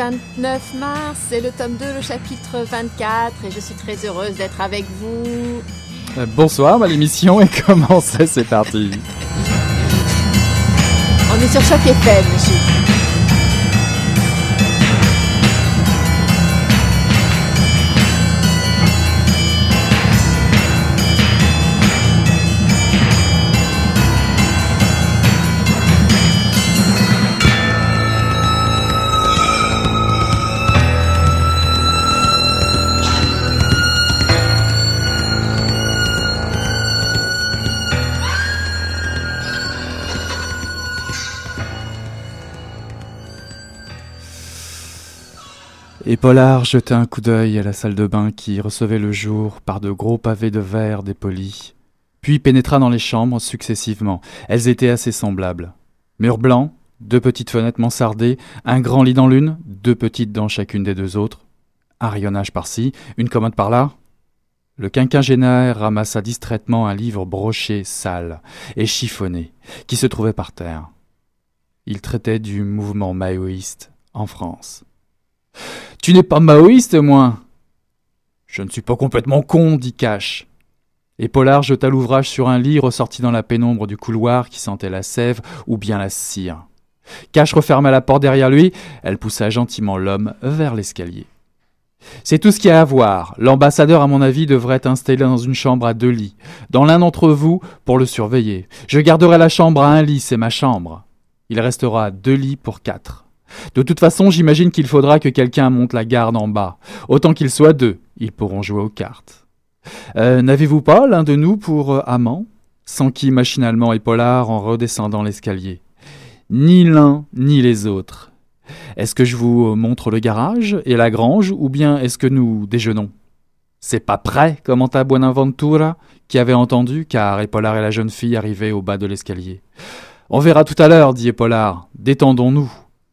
29 mars, c'est le tome 2, le chapitre 24, et je suis très heureuse d'être avec vous. Euh, bonsoir, bah, l'émission est commencée, c'est parti? On est sur Choc FM, Pollard jetait un coup d'œil à la salle de bain qui recevait le jour par de gros pavés de verre dépolis, puis pénétra dans les chambres successivement. Elles étaient assez semblables. Murs blancs, deux petites fenêtres mansardées, un grand lit dans l'une, deux petites dans chacune des deux autres, un rayonnage par-ci, une commode par-là. Le quinquagénaire ramassa distraitement un livre broché, sale et chiffonné, qui se trouvait par terre. Il traitait du mouvement maoïste en France. Tu n'es pas maoïste, moi Je ne suis pas complètement con, dit Cash. Et Pollard jeta l'ouvrage sur un lit ressorti dans la pénombre du couloir qui sentait la sève ou bien la cire. Cash referma la porte derrière lui, elle poussa gentiment l'homme vers l'escalier. C'est tout ce qu'il y a à voir. L'ambassadeur, à mon avis, devrait être installé dans une chambre à deux lits. Dans l'un d'entre vous, pour le surveiller. Je garderai la chambre à un lit, c'est ma chambre. Il restera deux lits pour quatre. De toute façon, j'imagine qu'il faudra que quelqu'un monte la garde en bas. Autant qu'ils soient deux, ils pourront jouer aux cartes. Euh, N'avez-vous pas l'un de nous pour euh, amant? S'enquit machinalement Épaulard en redescendant l'escalier. Ni l'un ni les autres. Est-ce que je vous montre le garage et la grange, ou bien est-ce que nous déjeunons? C'est pas prêt, commenta Buenaventura, qui avait entendu, car Épaulard et la jeune fille arrivaient au bas de l'escalier. On verra tout à l'heure, dit Épaulard. Détendons-nous.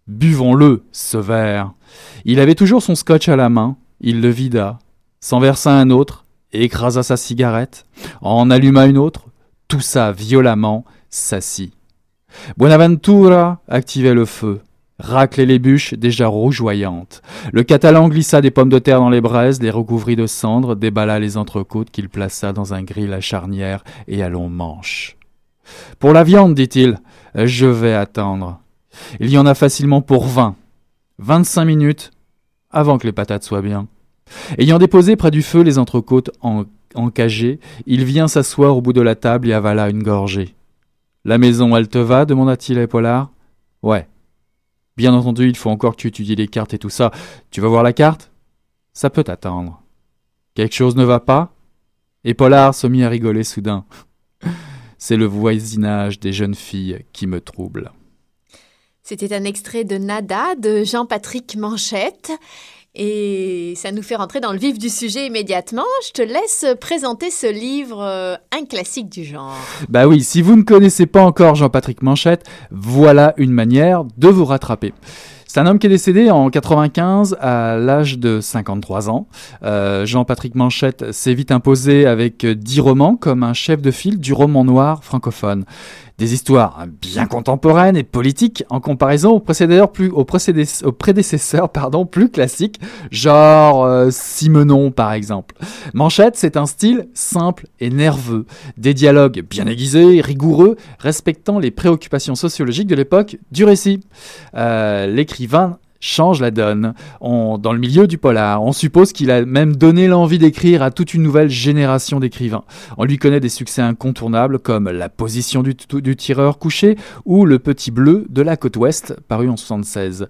Buvons-le, ce verre. Il avait toujours son scotch à la main, il le vida, s'en versa un autre, écrasa sa cigarette, en alluma une autre, toussa violemment, s'assit. Buenaventura activait le feu, raclait les bûches déjà rougeoyantes. Le Catalan glissa des pommes de terre dans les braises, les recouvrit de cendres, déballa les entrecôtes qu'il plaça dans un grill à charnière et à long manche. Pour la viande, dit-il, je vais attendre. Il y en a facilement pour vingt. Vingt-cinq minutes avant que les patates soient bien. Ayant déposé près du feu les entrecôtes en, encagées, il vient s'asseoir au bout de la table et avala une gorgée. La maison, elle te va demanda-t-il à Épaulard. Ouais. Bien entendu, il faut encore que tu étudies les cartes et tout ça. Tu vas voir la carte? Ça peut attendre. Quelque chose ne va pas? Épaulard se mit à rigoler soudain. C'est le voisinage des jeunes filles qui me trouble. C'était un extrait de Nada de Jean-Patrick Manchette. Et ça nous fait rentrer dans le vif du sujet immédiatement. Je te laisse présenter ce livre, euh, un classique du genre. Bah oui, si vous ne connaissez pas encore Jean-Patrick Manchette, voilà une manière de vous rattraper. C'est un homme qui est décédé en 95 à l'âge de 53 ans. Euh, Jean-Patrick Manchette s'est vite imposé avec 10 romans comme un chef de file du roman noir francophone. Des histoires bien contemporaines et politiques en comparaison aux plus, aux aux prédécesseurs pardon, plus classiques, genre euh, Simenon par exemple. Manchette, c'est un style simple et nerveux, des dialogues bien aiguisés, rigoureux, respectant les préoccupations sociologiques de l'époque du récit. Euh, l'écrivain change la donne. dans le milieu du polar, on suppose qu'il a même donné l'envie d'écrire à toute une nouvelle génération d'écrivains. On lui connaît des succès incontournables comme La position du, tireur couché ou Le petit bleu de la côte ouest, paru en 76.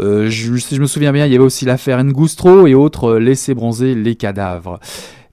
Euh, je, me souviens bien, il y avait aussi l'affaire Ngoustro et autres euh, Laisser bronzer les cadavres.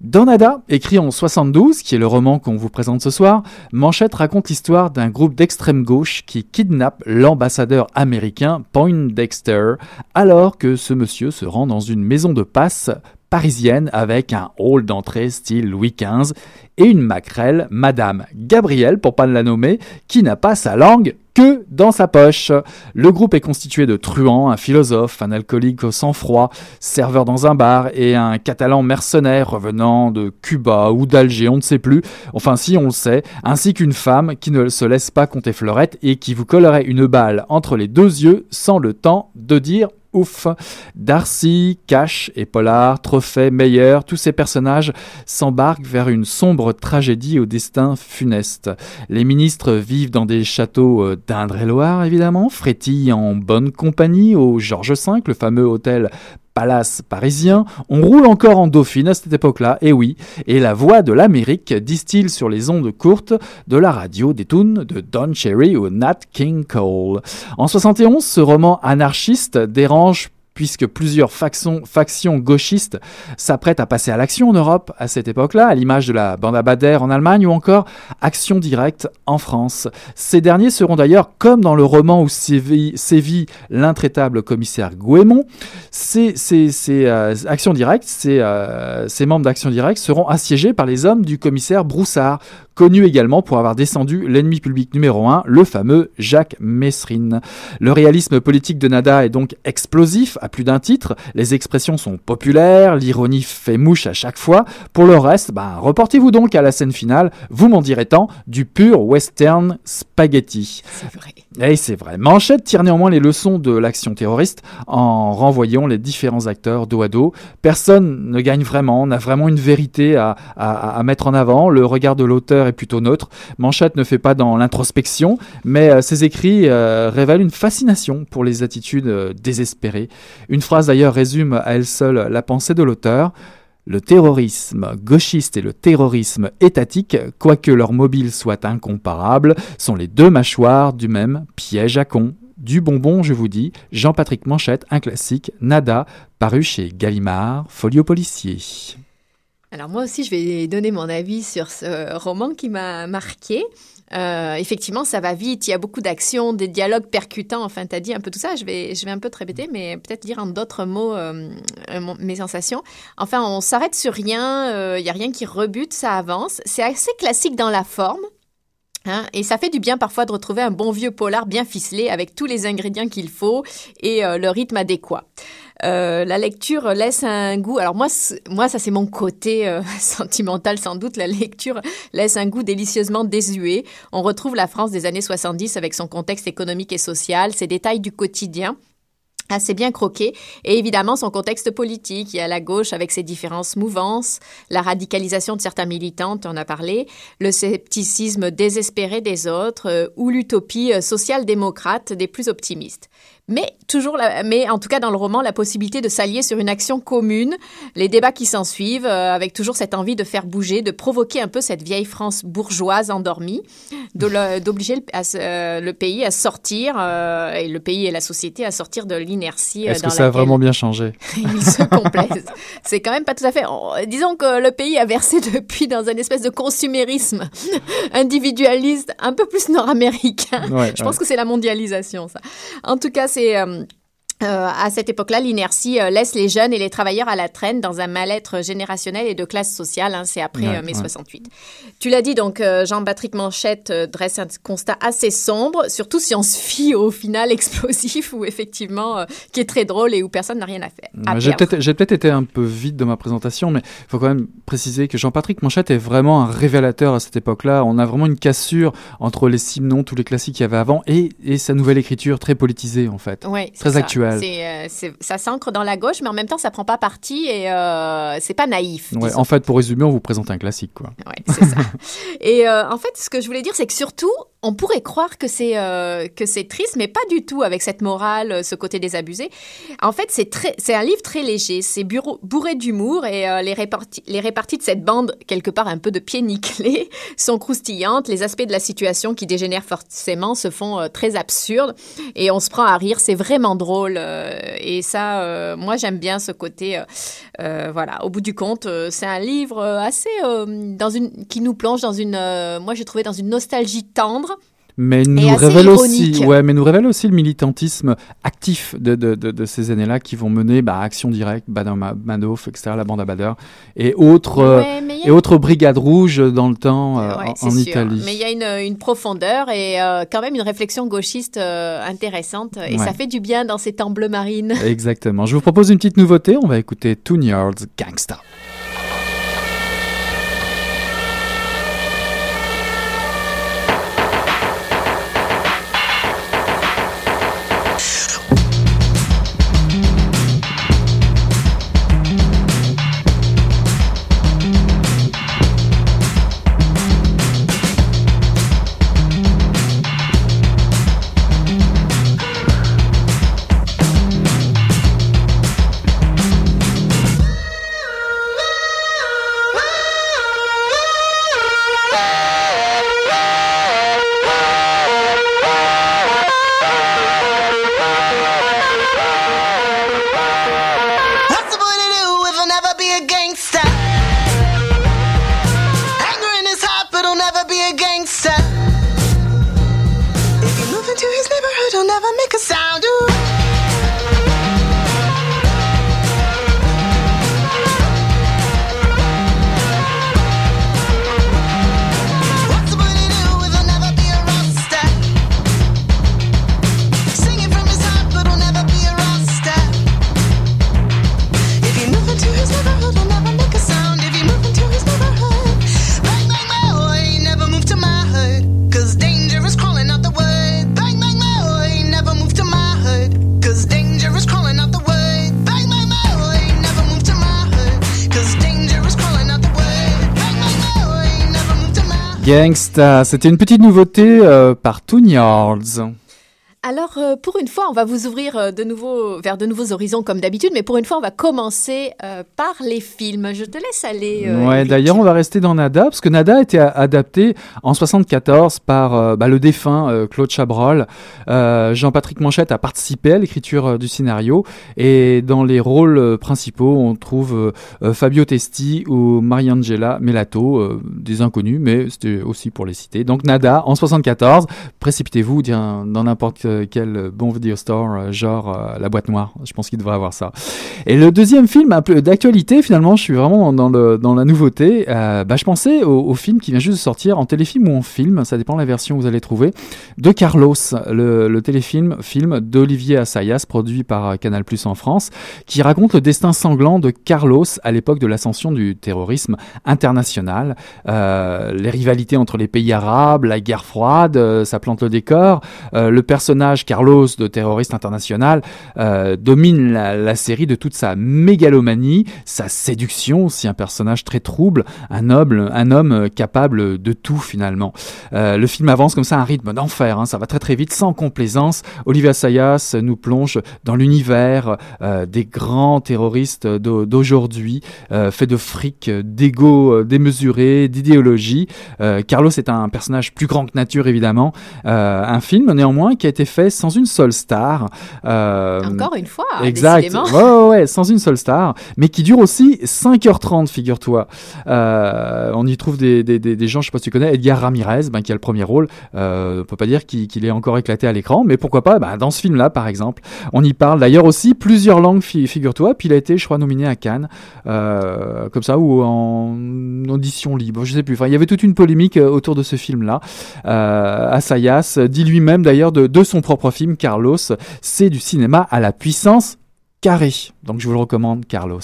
Dans écrit en 72, qui est le roman qu'on vous présente ce soir, Manchette raconte l'histoire d'un groupe d'extrême gauche qui kidnappe l'ambassadeur américain Poindexter alors que ce monsieur se rend dans une maison de passe parisienne avec un hall d'entrée style Louis XV et une maquerelle, Madame Gabrielle, pour pas la nommer, qui n'a pas sa langue que dans sa poche. Le groupe est constitué de truands, un philosophe, un alcoolique au sang-froid, serveur dans un bar et un catalan mercenaire revenant de Cuba ou d'Alger, on ne sait plus, enfin si on le sait, ainsi qu'une femme qui ne se laisse pas compter fleurette et qui vous collerait une balle entre les deux yeux sans le temps de dire ouf. Darcy, Cash et Pollard, Trophée, Meyer, tous ces personnages s'embarquent vers une sombre tragédie au destin funeste. Les ministres vivent dans des châteaux euh, d'Indre-et-Loire, évidemment, frétillent en bonne compagnie au Georges V, le fameux hôtel palace parisien, on roule encore en Dauphine à cette époque-là, et oui, et la voix de l'Amérique distille sur les ondes courtes de la radio des tunes de Don Cherry ou Nat King Cole. En 71, ce roman anarchiste dérange puisque plusieurs factions, gauchistes s'apprêtent à passer à l'action en Europe à cette époque-là, à l'image de la bande à Bader en Allemagne ou encore Action directe en France. Ces derniers seront d'ailleurs, comme dans le roman où sévit, l'intraitable commissaire Guémon, ces, ces, euh, euh, ces membres d'Action directe seront assiégés par les hommes du commissaire Broussard, connu également pour avoir descendu l'ennemi public numéro 1, le fameux Jacques Messrine. Le réalisme politique de Nada est donc explosif à plus d'un titre, les expressions sont populaires, l'ironie fait mouche à chaque fois. Pour le reste, bah, reportez-vous donc à la scène finale, vous m'en direz tant, du pur western spaghetti. Et c'est vrai. Manchette tire néanmoins les leçons de l'action terroriste en renvoyant les différents acteurs dos à dos. Personne ne gagne vraiment, n'a vraiment une vérité à, à mettre en avant. Le regard de l'auteur est plutôt neutre. Manchette ne fait pas dans l'introspection, mais euh, ses écrits euh, révèlent une fascination pour les attitudes euh, désespérées. Une phrase d'ailleurs résume à elle seule la pensée de l'auteur. Le terrorisme gauchiste et le terrorisme étatique, quoique leurs mobiles soient incomparables, sont les deux mâchoires du même piège à con. Du bonbon, je vous dis, Jean-Patrick Manchette, un classique, Nada, paru chez Gallimard, Folio Policier. Alors moi aussi, je vais donner mon avis sur ce roman qui m'a marqué. Euh, effectivement, ça va vite, il y a beaucoup d'actions, des dialogues percutants, enfin, tu as dit un peu tout ça, je vais, je vais un peu te répéter, mais peut-être dire en d'autres mots euh, euh, mes sensations. Enfin, on s'arrête sur rien, il n'y a rien qui rebute, ça avance. C'est assez classique dans la forme, Hein, et ça fait du bien parfois de retrouver un bon vieux polar bien ficelé avec tous les ingrédients qu'il faut et le rythme adéquat. Euh, la lecture laisse un goût. Alors moi, moi ça c'est mon côté euh, sentimental sans doute. La lecture laisse un goût délicieusement désuet. On retrouve la France des années 70 avec son contexte économique et social, ses détails du quotidien assez bien croqué, et évidemment son contexte politique. Il y a la gauche avec ses différentes mouvances, la radicalisation de certains militants, on a parlé, le scepticisme désespéré des autres, euh, ou l'utopie social-démocrate des plus optimistes mais toujours, mais en tout cas dans le roman, la possibilité de s'allier sur une action commune, les débats qui s'en suivent, euh, avec toujours cette envie de faire bouger, de provoquer un peu cette vieille France bourgeoise endormie, d'obliger le, euh, le, pays à sortir, euh, et le pays et la société à sortir de l'inertie. Est-ce que ça a vraiment bien changé? Il se complète. C'est quand même pas tout à fait. disons que le pays a versé depuis dans une espèce de consumérisme individualiste, un peu plus nord-américain. Je pense que c'est la mondialisation, ça. En tout cas, c'est euh, Euh, à cette époque-là, l'inertie euh, laisse les jeunes et les travailleurs à la traîne dans un mal-être générationnel et de classe sociale. hein, c'est après Ouais, euh, mai ouais. 68. Tu l'as dit, donc Jean-Patrick Manchette dresse un constat assez sombre, surtout si on se fie au final explosif où effectivement, qui est très drôle et où personne n'a rien à faire. J'ai peut-être j'ai peut-être été un peu vite de ma présentation, mais il faut quand même préciser que Jean-Patrick Manchette est vraiment un révélateur à cette époque-là. On a vraiment une cassure entre les Simon, tous les classiques qu'il y avait avant, et, et sa nouvelle écriture très politisée en fait. Très ça. actuel. C'est, euh, c'est- ça s'ancre dans la gauche, mais en même temps, ça prend pas parti et euh, c'est pas naïf. Ouais, en fait, pour résumer, on vous présente un classique, quoi. Ouais, c'est ça. Et euh, en fait, ce que je voulais dire, c'est que surtout, on pourrait croire que c'est euh, que c'est triste, mais pas du tout avec cette morale, euh, ce côté désabusé. En fait, c'est très, c'est un livre très léger, c'est bourré d'humour et euh, les réparties, les réparties de cette bande, quelque part un peu de pied nickelé, sont croustillantes. Les aspects de la situation qui dégénèrent forcément se font euh, très absurdes et on se prend à rire. C'est vraiment drôle et ça, moi, j'aime bien ce côté. voilà, au bout du compte, c'est un livre assez dans une qui nous plonge dans une, moi j'ai trouvé dans une nostalgie tendre. Mais nous révèle ironique. aussi, ouais, mais nous révèle aussi le militantisme actif de, de, de, de ces années-là qui vont mener bah, Action Directe, Madoff, etc., la bande à Bader, et autres, euh, Ouais, y a- et autres brigades rouges dans le temps euh, Ouais, en, en. Italie. Mais il y a une, une profondeur et euh, quand même une réflexion gauchiste euh, intéressante et Ouais. ça fait du bien dans ces temps bleu marine. Exactement. Je vous propose une petite nouveauté. On va écouter Toon Yards Gangsta. Gangsta, c'était une petite nouveauté euh, par Toon Yards. Alors euh, pour une fois, on va vous ouvrir euh, de nouveau vers de nouveaux horizons comme d'habitude, mais pour une fois, on va commencer euh, par les films. Je te laisse aller. euh, ouais, d'ailleurs, on va rester dans Nada, parce que Nada a été adapté en 74 par euh, bah, le défunt Claude Chabrol. Jean-Patrick Manchette a participé à l'écriture du scénario, et dans les rôles principaux, on trouve Fabio Testi ou Mariangela Melato, des inconnus, mais c'était aussi pour les citer. Donc Nada, en 74, précipitez-vous dans n'importe quel bon video store, euh, genre euh, La Boîte Noire, je pense qu'il devrait avoir ça. Et le deuxième film d'actualité, finalement, je suis vraiment dans, la nouveauté. Euh, bah, je pensais au, film qui vient juste de sortir en téléfilm ou en film, ça dépend de la version que vous allez trouver, de Carlos, le, téléfilm film d'Olivier Assayas, produit par euh, Canal Plus en France, qui raconte le destin sanglant de Carlos à l'époque de l'ascension du terrorisme international. Euh, les rivalités entre les pays arabes, la guerre froide, euh, ça plante le décor. Euh, le personnage Carlos de terroriste international euh, domine la, série de toute sa mégalomanie, sa séduction, aussi un personnage très trouble, un noble, un homme euh, capable de tout finalement. Euh, le film avance comme ça à un rythme d'enfer, hein, ça va très très vite, sans complaisance. Olivia Sayas nous plonge dans l'univers des grands terroristes d'au- d'aujourd'hui, fait de fric, d'ego démesuré, d'idéologie. Carlos est un personnage plus grand que nature évidemment, un film néanmoins qui a été fait sans une seule star. Euh, Encore une fois, Exact. décidément. Ouais, ouais, ouais, sans une seule star, mais qui dure aussi 5h30, figure-toi. Euh, on y trouve des, des, des, des gens, je sais pas si tu connais, Edgar Ramirez, ben, qui a le premier rôle. Euh, on peut pas dire qu'il est encore éclaté à l'écran, mais pourquoi pas ben, dans ce film-là, par exemple. On y parle d'ailleurs aussi plusieurs langues, fi- figure-toi. Puis il a été, je crois, nominé à Cannes, euh, comme ça, ou en audition libre, je sais plus. Enfin, il y avait toute une polémique autour de ce film-là. Euh, Assayas dit lui-même d'ailleurs de, de son propre film, Carlos, c'est du cinéma à la puissance carrée. Donc je vous le recommande, Carlos.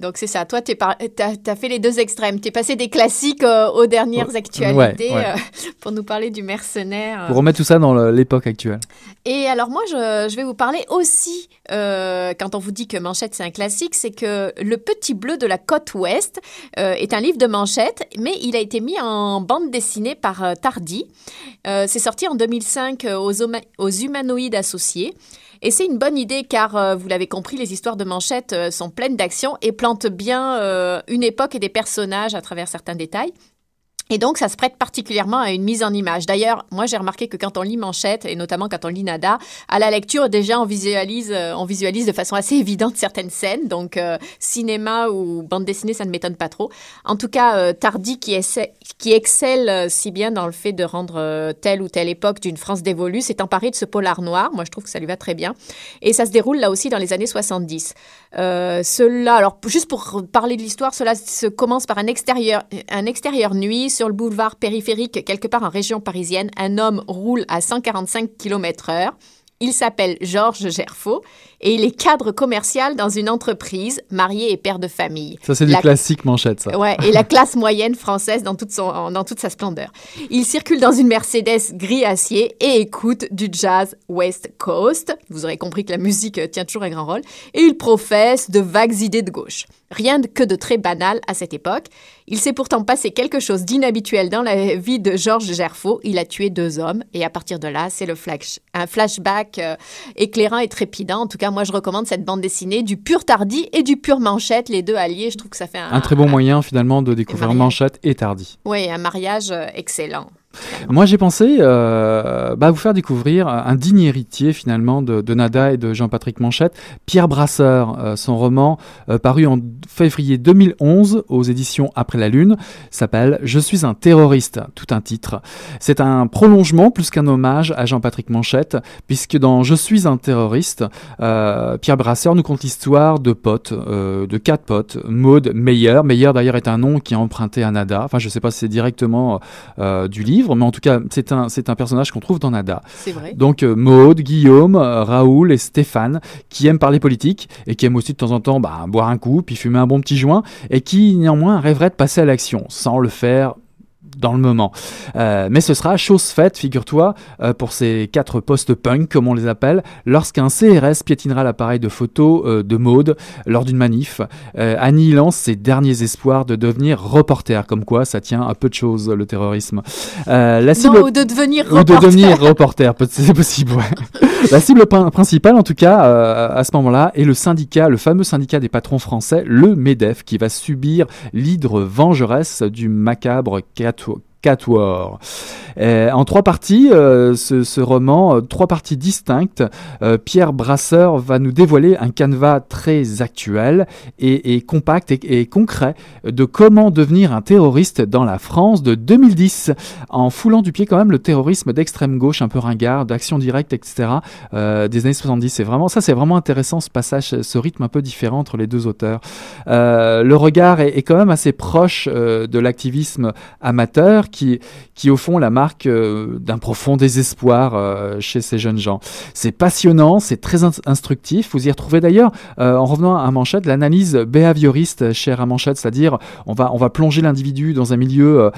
Donc c'est ça. Toi, tu as, fait les deux extrêmes. Tu es passé des classiques euh, aux dernières Ouais, actualités ouais. euh, pour nous parler du mercenaire. Pour remettre tout ça dans l'époque actuelle. Et alors moi, je, je vais vous parler aussi, euh, quand on vous dit que Manchette c'est un classique, c'est que Le Petit Bleu de la côte ouest euh, est un livre de Manchette, mais il a été mis en bande dessinée par euh, Tardy. Euh, c'est sorti en 2005 euh, aux, Homa- aux Humanoïdes Associés. Et c'est une bonne idée car, euh, vous l'avez compris, les histoires de Manchette euh, sont pleines d'action et plantent bien euh, une époque et des personnages à travers certains détails. Et donc, ça se prête particulièrement à une mise en image. D'ailleurs, moi, j'ai remarqué que quand on lit Manchette, et notamment quand on lit Nada, à la lecture, déjà, on visualise, euh, on visualise de façon assez évidente certaines scènes. Donc, euh, cinéma ou bande dessinée, ça ne m'étonne pas trop. En tout cas, euh, Tardy, qui, excelle euh, si bien dans le fait de rendre telle ou telle époque d'une France dévolue, s'est emparé de ce polar noir. Moi, je trouve que ça lui va très bien. Et ça se déroule là aussi dans les années 70. Euh, cela, alors juste pour parler de l'histoire, cela se commence par un extérieur, un extérieur nuit sur le boulevard périphérique quelque part en région parisienne. Un homme roule à 145 km/h. Il s'appelle Georges Gerfaux et il est cadre commercial dans une entreprise, marié et père de famille. Ça, c'est du La- classique manchette, ça. Ouais, et la classe moyenne française dans toute, son, dans toute sa splendeur. Il circule dans une Mercedes gris acier et écoute du jazz West Coast. Vous aurez compris que la musique tient toujours un grand rôle. Et il professe de vagues idées de gauche. Rien que de très banal à cette époque. Il s'est pourtant passé quelque chose d'inhabituel dans la vie de Georges Gerfaux. Il a tué deux hommes et à partir de là, c'est le flash, un flashback euh, éclairant et trépidant. En tout cas, moi, je recommande cette bande dessinée du pur Tardy et du pur Manchette, les deux alliés. Je trouve que ça fait un, Un très bon moyen, finalement, de découvrir. Manchette et Tardy. oui, un mariage euh, excellent. Moi, j'ai pensé euh, bah, vous faire découvrir un digne héritier, finalement, de, Nada et de Jean-Patrick Manchette, Pierre Brasseur. Euh, son roman, euh, paru en février 2011 aux éditions Après la Lune, s'appelle Je suis un terroriste, tout un titre. C'est un prolongement plus qu'un hommage à Jean-Patrick Manchette, puisque dans Je suis un terroriste, Pierre Brasseur nous conte l'histoire de potes, de quatre potes. Maude Meyer. Meyer, d'ailleurs, est un nom qui est emprunté à Nada. Enfin, je sais pas si c'est directement du livre, mais en tout cas, c'est un, c'est un personnage qu'on trouve dans Nada. C'est vrai. Donc euh, Maude, Guillaume, euh, Raoul et Stéphane, qui aiment parler politique et qui aiment aussi de temps en temps bah, boire un coup, puis fumer un bon petit joint, et qui néanmoins rêveraient de passer à l'action, sans le faire dans le moment. Euh, mais ce sera chose faite, figure-toi, euh, pour ces quatre post-punk, comme on les appelle, lorsqu'un CRS piétinera l'appareil de photo euh, de Maude lors d'une manif, euh, annihilant ses derniers espoirs de devenir reporter, comme quoi ça tient à peu de choses, le terrorisme. La cible... Non, ou de devenir Ou de devenir reporter, c'est possible, ouais. La cible prin- principale, en tout cas, à ce moment-là, est le syndicat, le fameux syndicat des patrons français, le MEDEF, qui va subir l'hydre vengeresse du macabre Cato- Quatuor. Euh, en trois parties, euh, ce, roman, euh, trois parties distinctes, Pierre Brasseur va nous dévoiler un canevas très actuel et, et compact et, et concret de comment devenir un terroriste dans la France de 2010, en foulant du pied quand même le terrorisme d'extrême gauche, un peu ringard, d'action directe, etc. des années 70. C'est vraiment ça, c'est vraiment intéressant ce passage, ce rythme un peu différent entre les deux auteurs. Le regard est, quand même assez proche de l'activisme amateur, qui, qui au fond la marque euh, d'un profond désespoir euh, chez ces jeunes gens. C'est passionnant, c'est très in- instructif. Vous y retrouvez d'ailleurs, euh, en revenant à Manchette, l'analyse behavioriste chère à Manchette, c'est-à-dire on va, on va plonger l'individu dans un milieu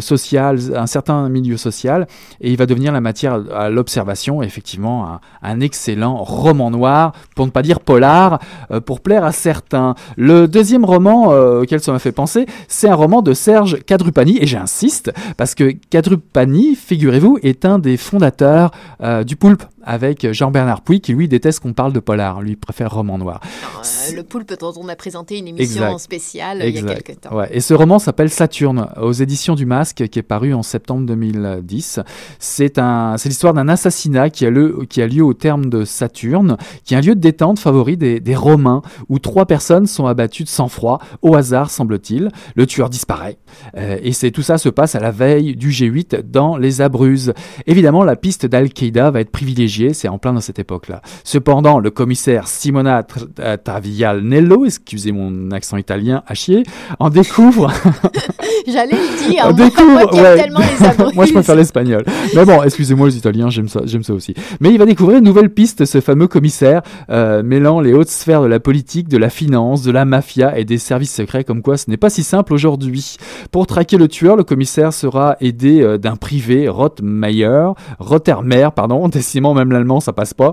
social, un certain milieu social, et il va devenir la matière à l'observation. Effectivement, un, excellent roman noir, pour ne pas dire polar, pour plaire à certains. Le deuxième roman auquel ça m'a fait penser, c'est un roman de Serge Cadrupani, et j'insiste, parce que Cadrupani, figurez-vous, est un des fondateurs euh, du poulpe avec Jean-Bernard Pouy, qui lui déteste qu'on parle de polar. Lui préfère roman noir. Non, euh, le poulpe dont on a présenté une émission Exact. spéciale il y a quelques temps. Ouais. Et ce roman s'appelle Saturne, aux éditions du Masque, qui est paru en septembre 2010. C'est un, c'est l'histoire d'un assassinat qui a, lieu, qui a lieu au terme de Saturne, qui est un lieu de détente favori des, des Romains, où trois personnes sont abattues de sang-froid, au hasard semble-t-il. Le tueur disparaît. Euh, et c'est tout ça se passe à la veille du G8 dans les Abruzzes. Évidemment, la piste d'Al-Qaïda va être privilégiée, c'est en plein dans cette époque-là. Cependant, le commissaire Simona euh, Tavianello, excusez mon accent italien à chier, en découvre J'allais le dire, on moi, moi qui aime ouais. tellement les Abruzzes. Moi, je préfère l'espagnol. Mais bon, excusez-moi les Italiens, j'aime ça, j'aime ça aussi. Mais il va découvrir une nouvelle piste, ce fameux commissaire, euh, mêlant les hautes sphères de la politique, de la finance, de la mafia et des services secrets, comme quoi ce n'est pas si simple aujourd'hui. Pour traquer le tueur, le commissaire sera aidé euh, d'un privé, Rotmeyer, Rottermer, pardon, décidément même l'allemand ça passe pas,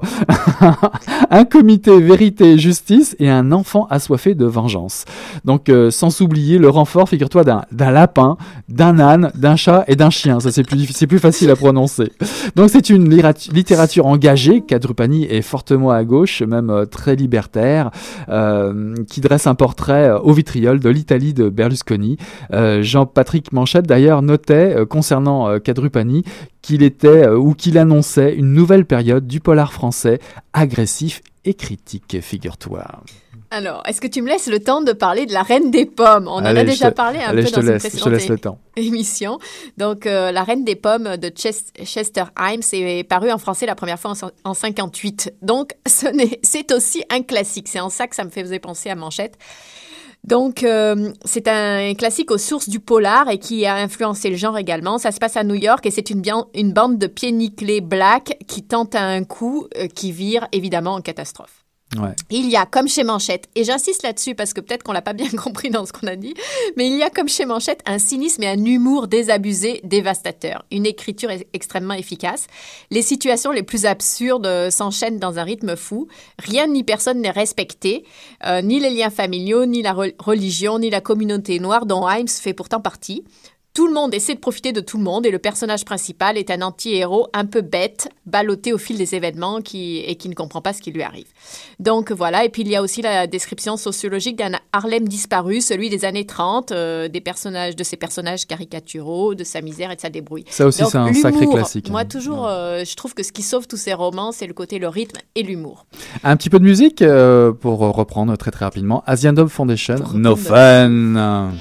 un comité vérité justice et un enfant assoiffé de vengeance. Donc euh, sans oublier le renfort, figure-toi, d'un lapin, d'un âne, d'un chat et d'un chien. Ça c'est plus, plus facile à prononcer. Donc c'est une littérature engagée, Kadrupani est fortement à gauche, même euh, très libertaire, euh, qui dresse un portrait au vitriol de l'Italie de Berlusconi. Jean-Patrick Manchette d'ailleurs notait concernant Kadrupani qu'il était euh, ou qu'il annonçait une nouvelle période du polar français agressif et critique, figure-toi. Alors, est-ce que tu me laisses le temps de parler de la Reine des Pommes? On en a déjà te- parlé un Allez, peu je te dans une laisse, je te précédente laisse le temps. émission. Donc, euh, La Reine des Pommes de Ches- Chester Himes est paru en français la première fois en, en 58. Donc, ce c'est aussi un classique. C'est en ça que ça me faisait penser à Manchette. Donc, euh, c'est un classique aux sources du polar et qui a influencé le genre également. Ça se passe à New York et c'est une, bande de pieds nickelés black qui tente un coup euh, qui vire évidemment en catastrophe. Il y a, comme chez Manchette, et j'insiste là-dessus parce que peut-être qu'on l'a pas bien compris dans ce qu'on a dit, mais il y a, comme chez Manchette, un cynisme et un humour désabusé, dévastateur. Une écriture ex- extrêmement efficace. Les situations les plus absurdes euh, s'enchaînent dans un rythme fou. Rien ni personne n'est respecté, euh, ni les liens familiaux, ni la re- religion, ni la communauté noire dont Himes fait pourtant partie. Tout le monde essaie de profiter de tout le monde et le personnage principal est un anti-héros un peu bête, ballotté au fil des événements qui, et qui ne comprend pas ce qui lui arrive. Donc voilà, et puis il y a aussi la description sociologique d'un Harlem disparu, celui des années 30, euh, des personnages, de ses personnages caricaturaux, de sa misère et de sa débrouille. Ça aussi, c'est un sacré classique. Moi, toujours, euh, je trouve que ce qui sauve tous ces romans, c'est le côté, le rythme et l'humour. Un petit peu de musique euh, pour reprendre très très rapidement. Asian Dub Foundation, No. Fun.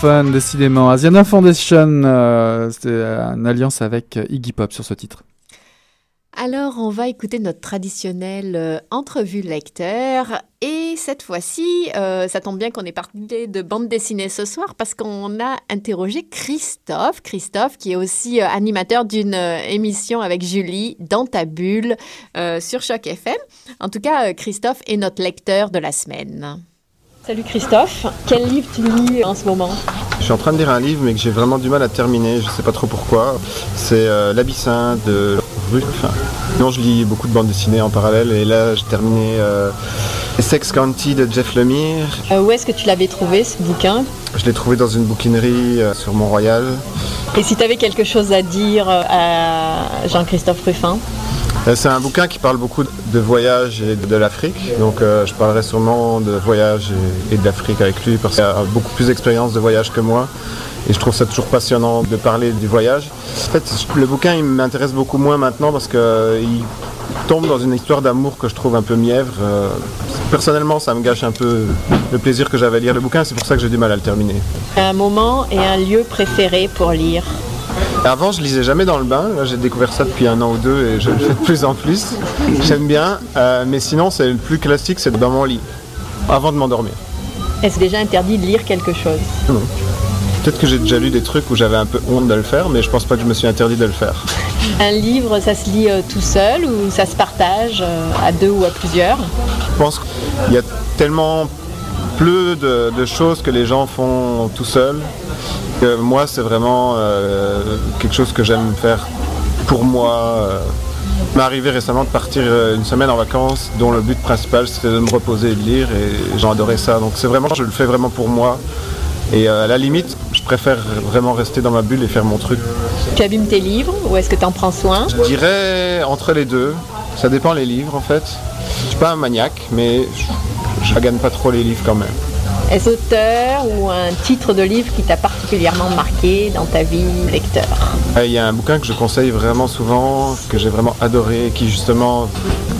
Fun, décidément. Asian Dub Foundation, euh, c'est une alliance avec euh, Iggy Pop sur ce titre. Alors, on va écouter notre traditionnelle euh, entrevue lecteur. Et cette fois-ci, euh, ça tombe bien qu'on ait parlé de bande dessinée ce soir parce qu'on a interrogé Christophe. Christophe, qui est aussi euh, animateur d'une euh, émission avec Julie, Dans ta bulle, euh, sur Choc FM. En tout cas, euh, Christophe est notre lecteur de la semaine. Salut Christophe, quel livre tu lis en ce moment Je suis en train de lire un livre mais que j'ai vraiment du mal à terminer, je sais pas trop pourquoi. C'est euh, L'Abyssin de Ruffin. Non, je lis beaucoup de bandes dessinées en parallèle et là j'ai terminé euh, Essex County de Jeff Lemire. Euh, Où est-ce que tu l'avais trouvé ce bouquin? Je l'ai trouvé dans une bouquinerie euh, sur Mont-Royal. Et si tu avais quelque chose à dire euh, à Jean-Christophe Ruffin? C'est un bouquin qui parle beaucoup de voyage et de l'Afrique. Donc euh, je parlerai sûrement de voyage et, et de l'Afrique avec lui parce qu'il a beaucoup plus d'expérience de voyage que moi. Et je trouve ça toujours passionnant de parler du voyage. En fait, le bouquin, il m'intéresse beaucoup moins maintenant parce qu'il tombe dans une histoire d'amour que je trouve un peu mièvre. Euh, personnellement, ça me gâche un peu le plaisir que j'avais à lire le bouquin. C'est pour ça que j'ai du mal à le terminer. Un moment et un lieu préféré pour lire. Avant, je lisais jamais dans le bain. Là, j'ai découvert ça depuis un an ou deux et je le fais de plus en plus. J'aime bien. Euh, mais sinon, c'est le plus classique, c'est dans mon lit, avant de m'endormir. Est-ce déjà interdit de lire quelque chose? Non. Peut-être que j'ai déjà lu des trucs où j'avais un peu honte de le faire, mais je pense pas que je me suis interdit de le faire. Un livre, ça se lit euh, tout seul ou ça se partage euh, à deux ou à plusieurs? Je pense qu'il y a tellement peu de, de choses que les gens font tout seuls moi, c'est vraiment euh, quelque chose que j'aime faire pour moi. Euh. Il m'est arrivé récemment de partir euh, une semaine en vacances dont le but principal c'était de me reposer et de lire et j'ai adoré ça. Donc c'est vraiment, je le fais vraiment pour moi. Et euh, à la limite, je préfère vraiment rester dans ma bulle et faire mon truc. Tu abîmes tes livres ou est-ce que tu en prends soin? Je dirais entre les deux. Ça dépend les livres en fait. Je suis pas un maniaque, mais je, je gagne pas trop les livres quand même. Est-ce auteur ou un titre de livre qui t'a particulièrement marqué dans ta vie lecteur Euh, Il y a un bouquin que je conseille vraiment souvent, que j'ai vraiment adoré, qui justement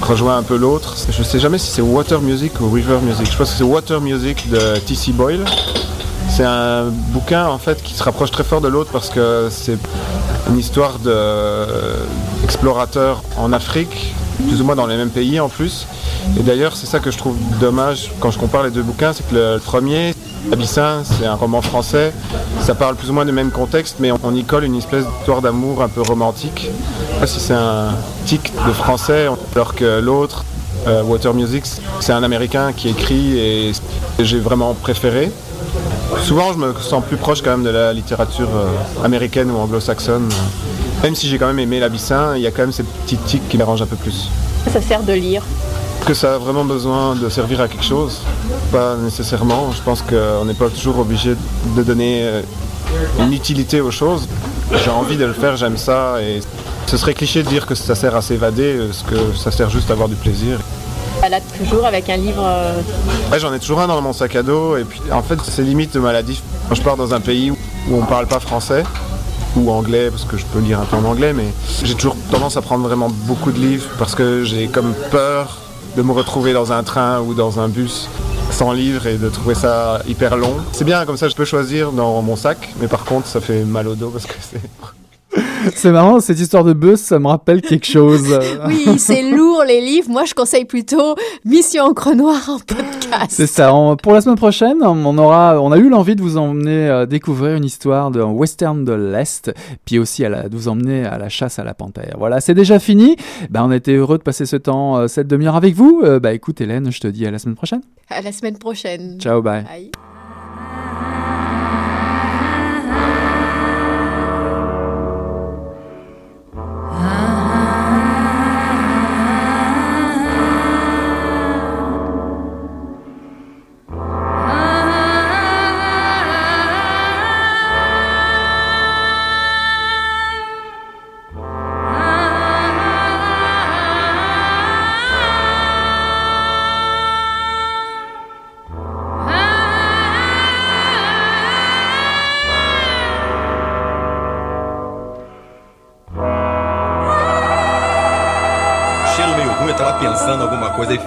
rejoint un peu l'autre. Je sais jamais si c'est Water Music ou River Music. Je pense que c'est Water Music de T.C. Boyle. C'est un bouquin en fait qui se rapproche très fort de l'autre parce que c'est une histoire d'explorateurs en Afrique, plus ou moins dans les mêmes pays en plus. Et d'ailleurs, c'est ça que je trouve dommage quand je compare les deux bouquins, c'est que le premier, Abyssin, c'est un roman français. Ça parle plus ou moins du même contexte, mais on y colle une espèce d'histoire d'amour un peu romantique. Je sais pas si c'est un tic de français, alors que l'autre, euh, Water Music, c'est un américain qui écrit et j'ai vraiment préféré. Souvent, je me sens plus proche quand même de la littérature euh, américaine ou anglo-saxonne. Même si j'ai quand même aimé l'Abyssin, il y a quand même ces petits tics qui m'arrangent un peu plus. Ça sert de lire. Que ça a vraiment besoin de servir à quelque chose? Pas nécessairement. Je pense qu'on n'est pas toujours obligé de donner euh, une utilité aux choses. J'ai envie de le faire, j'aime ça. Et ce serait cliché de dire que ça sert à s'évader, euh, parce que ça sert juste à avoir du plaisir. Balade toujours avec un livre. euh, Ouais, j'en ai toujours un dans mon sac à dos. Et puis, en fait, c'est limite maladif. Quand je pars dans un pays où on parle pas français ou anglais, parce que je peux lire un peu en anglais, mais j'ai toujours tendance à prendre vraiment beaucoup de livres parce que j'ai comme peur de me retrouver dans un train ou dans un bus sans livre et de trouver ça hyper long. C'est bien, comme ça je peux choisir dans mon sac, mais par contre ça fait mal au dos parce que c'est... C'est marrant, cette histoire de bus, ça me rappelle quelque chose. Oui, c'est lourd les livres. Moi, je conseille plutôt Mission Encre Noire en podcast. C'est ça. On- pour la semaine prochaine, on aura, on a eu l'envie de vous emmener euh, découvrir une histoire de western de l'Est, puis aussi à la, de vous emmener à la chasse à la panthère. Voilà, c'est déjà fini. Ben, on a été heureux de passer ce temps, euh, cette demi-heure avec vous. Bah, écoute, Hélène, je te dis à la semaine prochaine. À la semaine prochaine. Ciao, bye. Bye.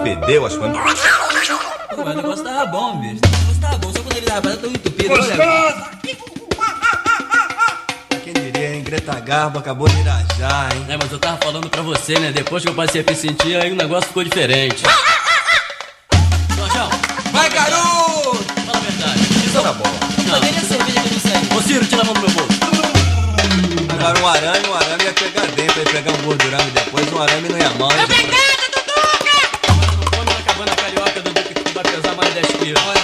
Fedeu as coisas. Pô, mas o negócio tava bom, bicho. O negócio tava bom, só quando ele tava tão entupido. Olha, Quem diria, hein? Greta Garbo acabou de irajar, hein? É, mas eu tava falando pra você, né? Depois que eu passei a me sentir, aí o negócio ficou diferente. Jorjão, Vai, garoto! fala a verdade. Isso na bola. Não, nem a cerveja que eu disse aí. Ô, Ciro, tira a mão do meu bolso. Agora um arame, um arame ia pegar dentro, ia pegar um gordurame depois, um arame não ia mal. hein? Não Let's be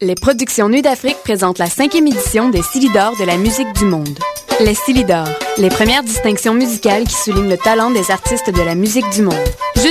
Les productions Nuit d'Afrique présentent la cinquième édition des Silidor de la musique du monde. Les Silidor, les premières distinctions musicales qui soulignent le talent des artistes de la musique du monde.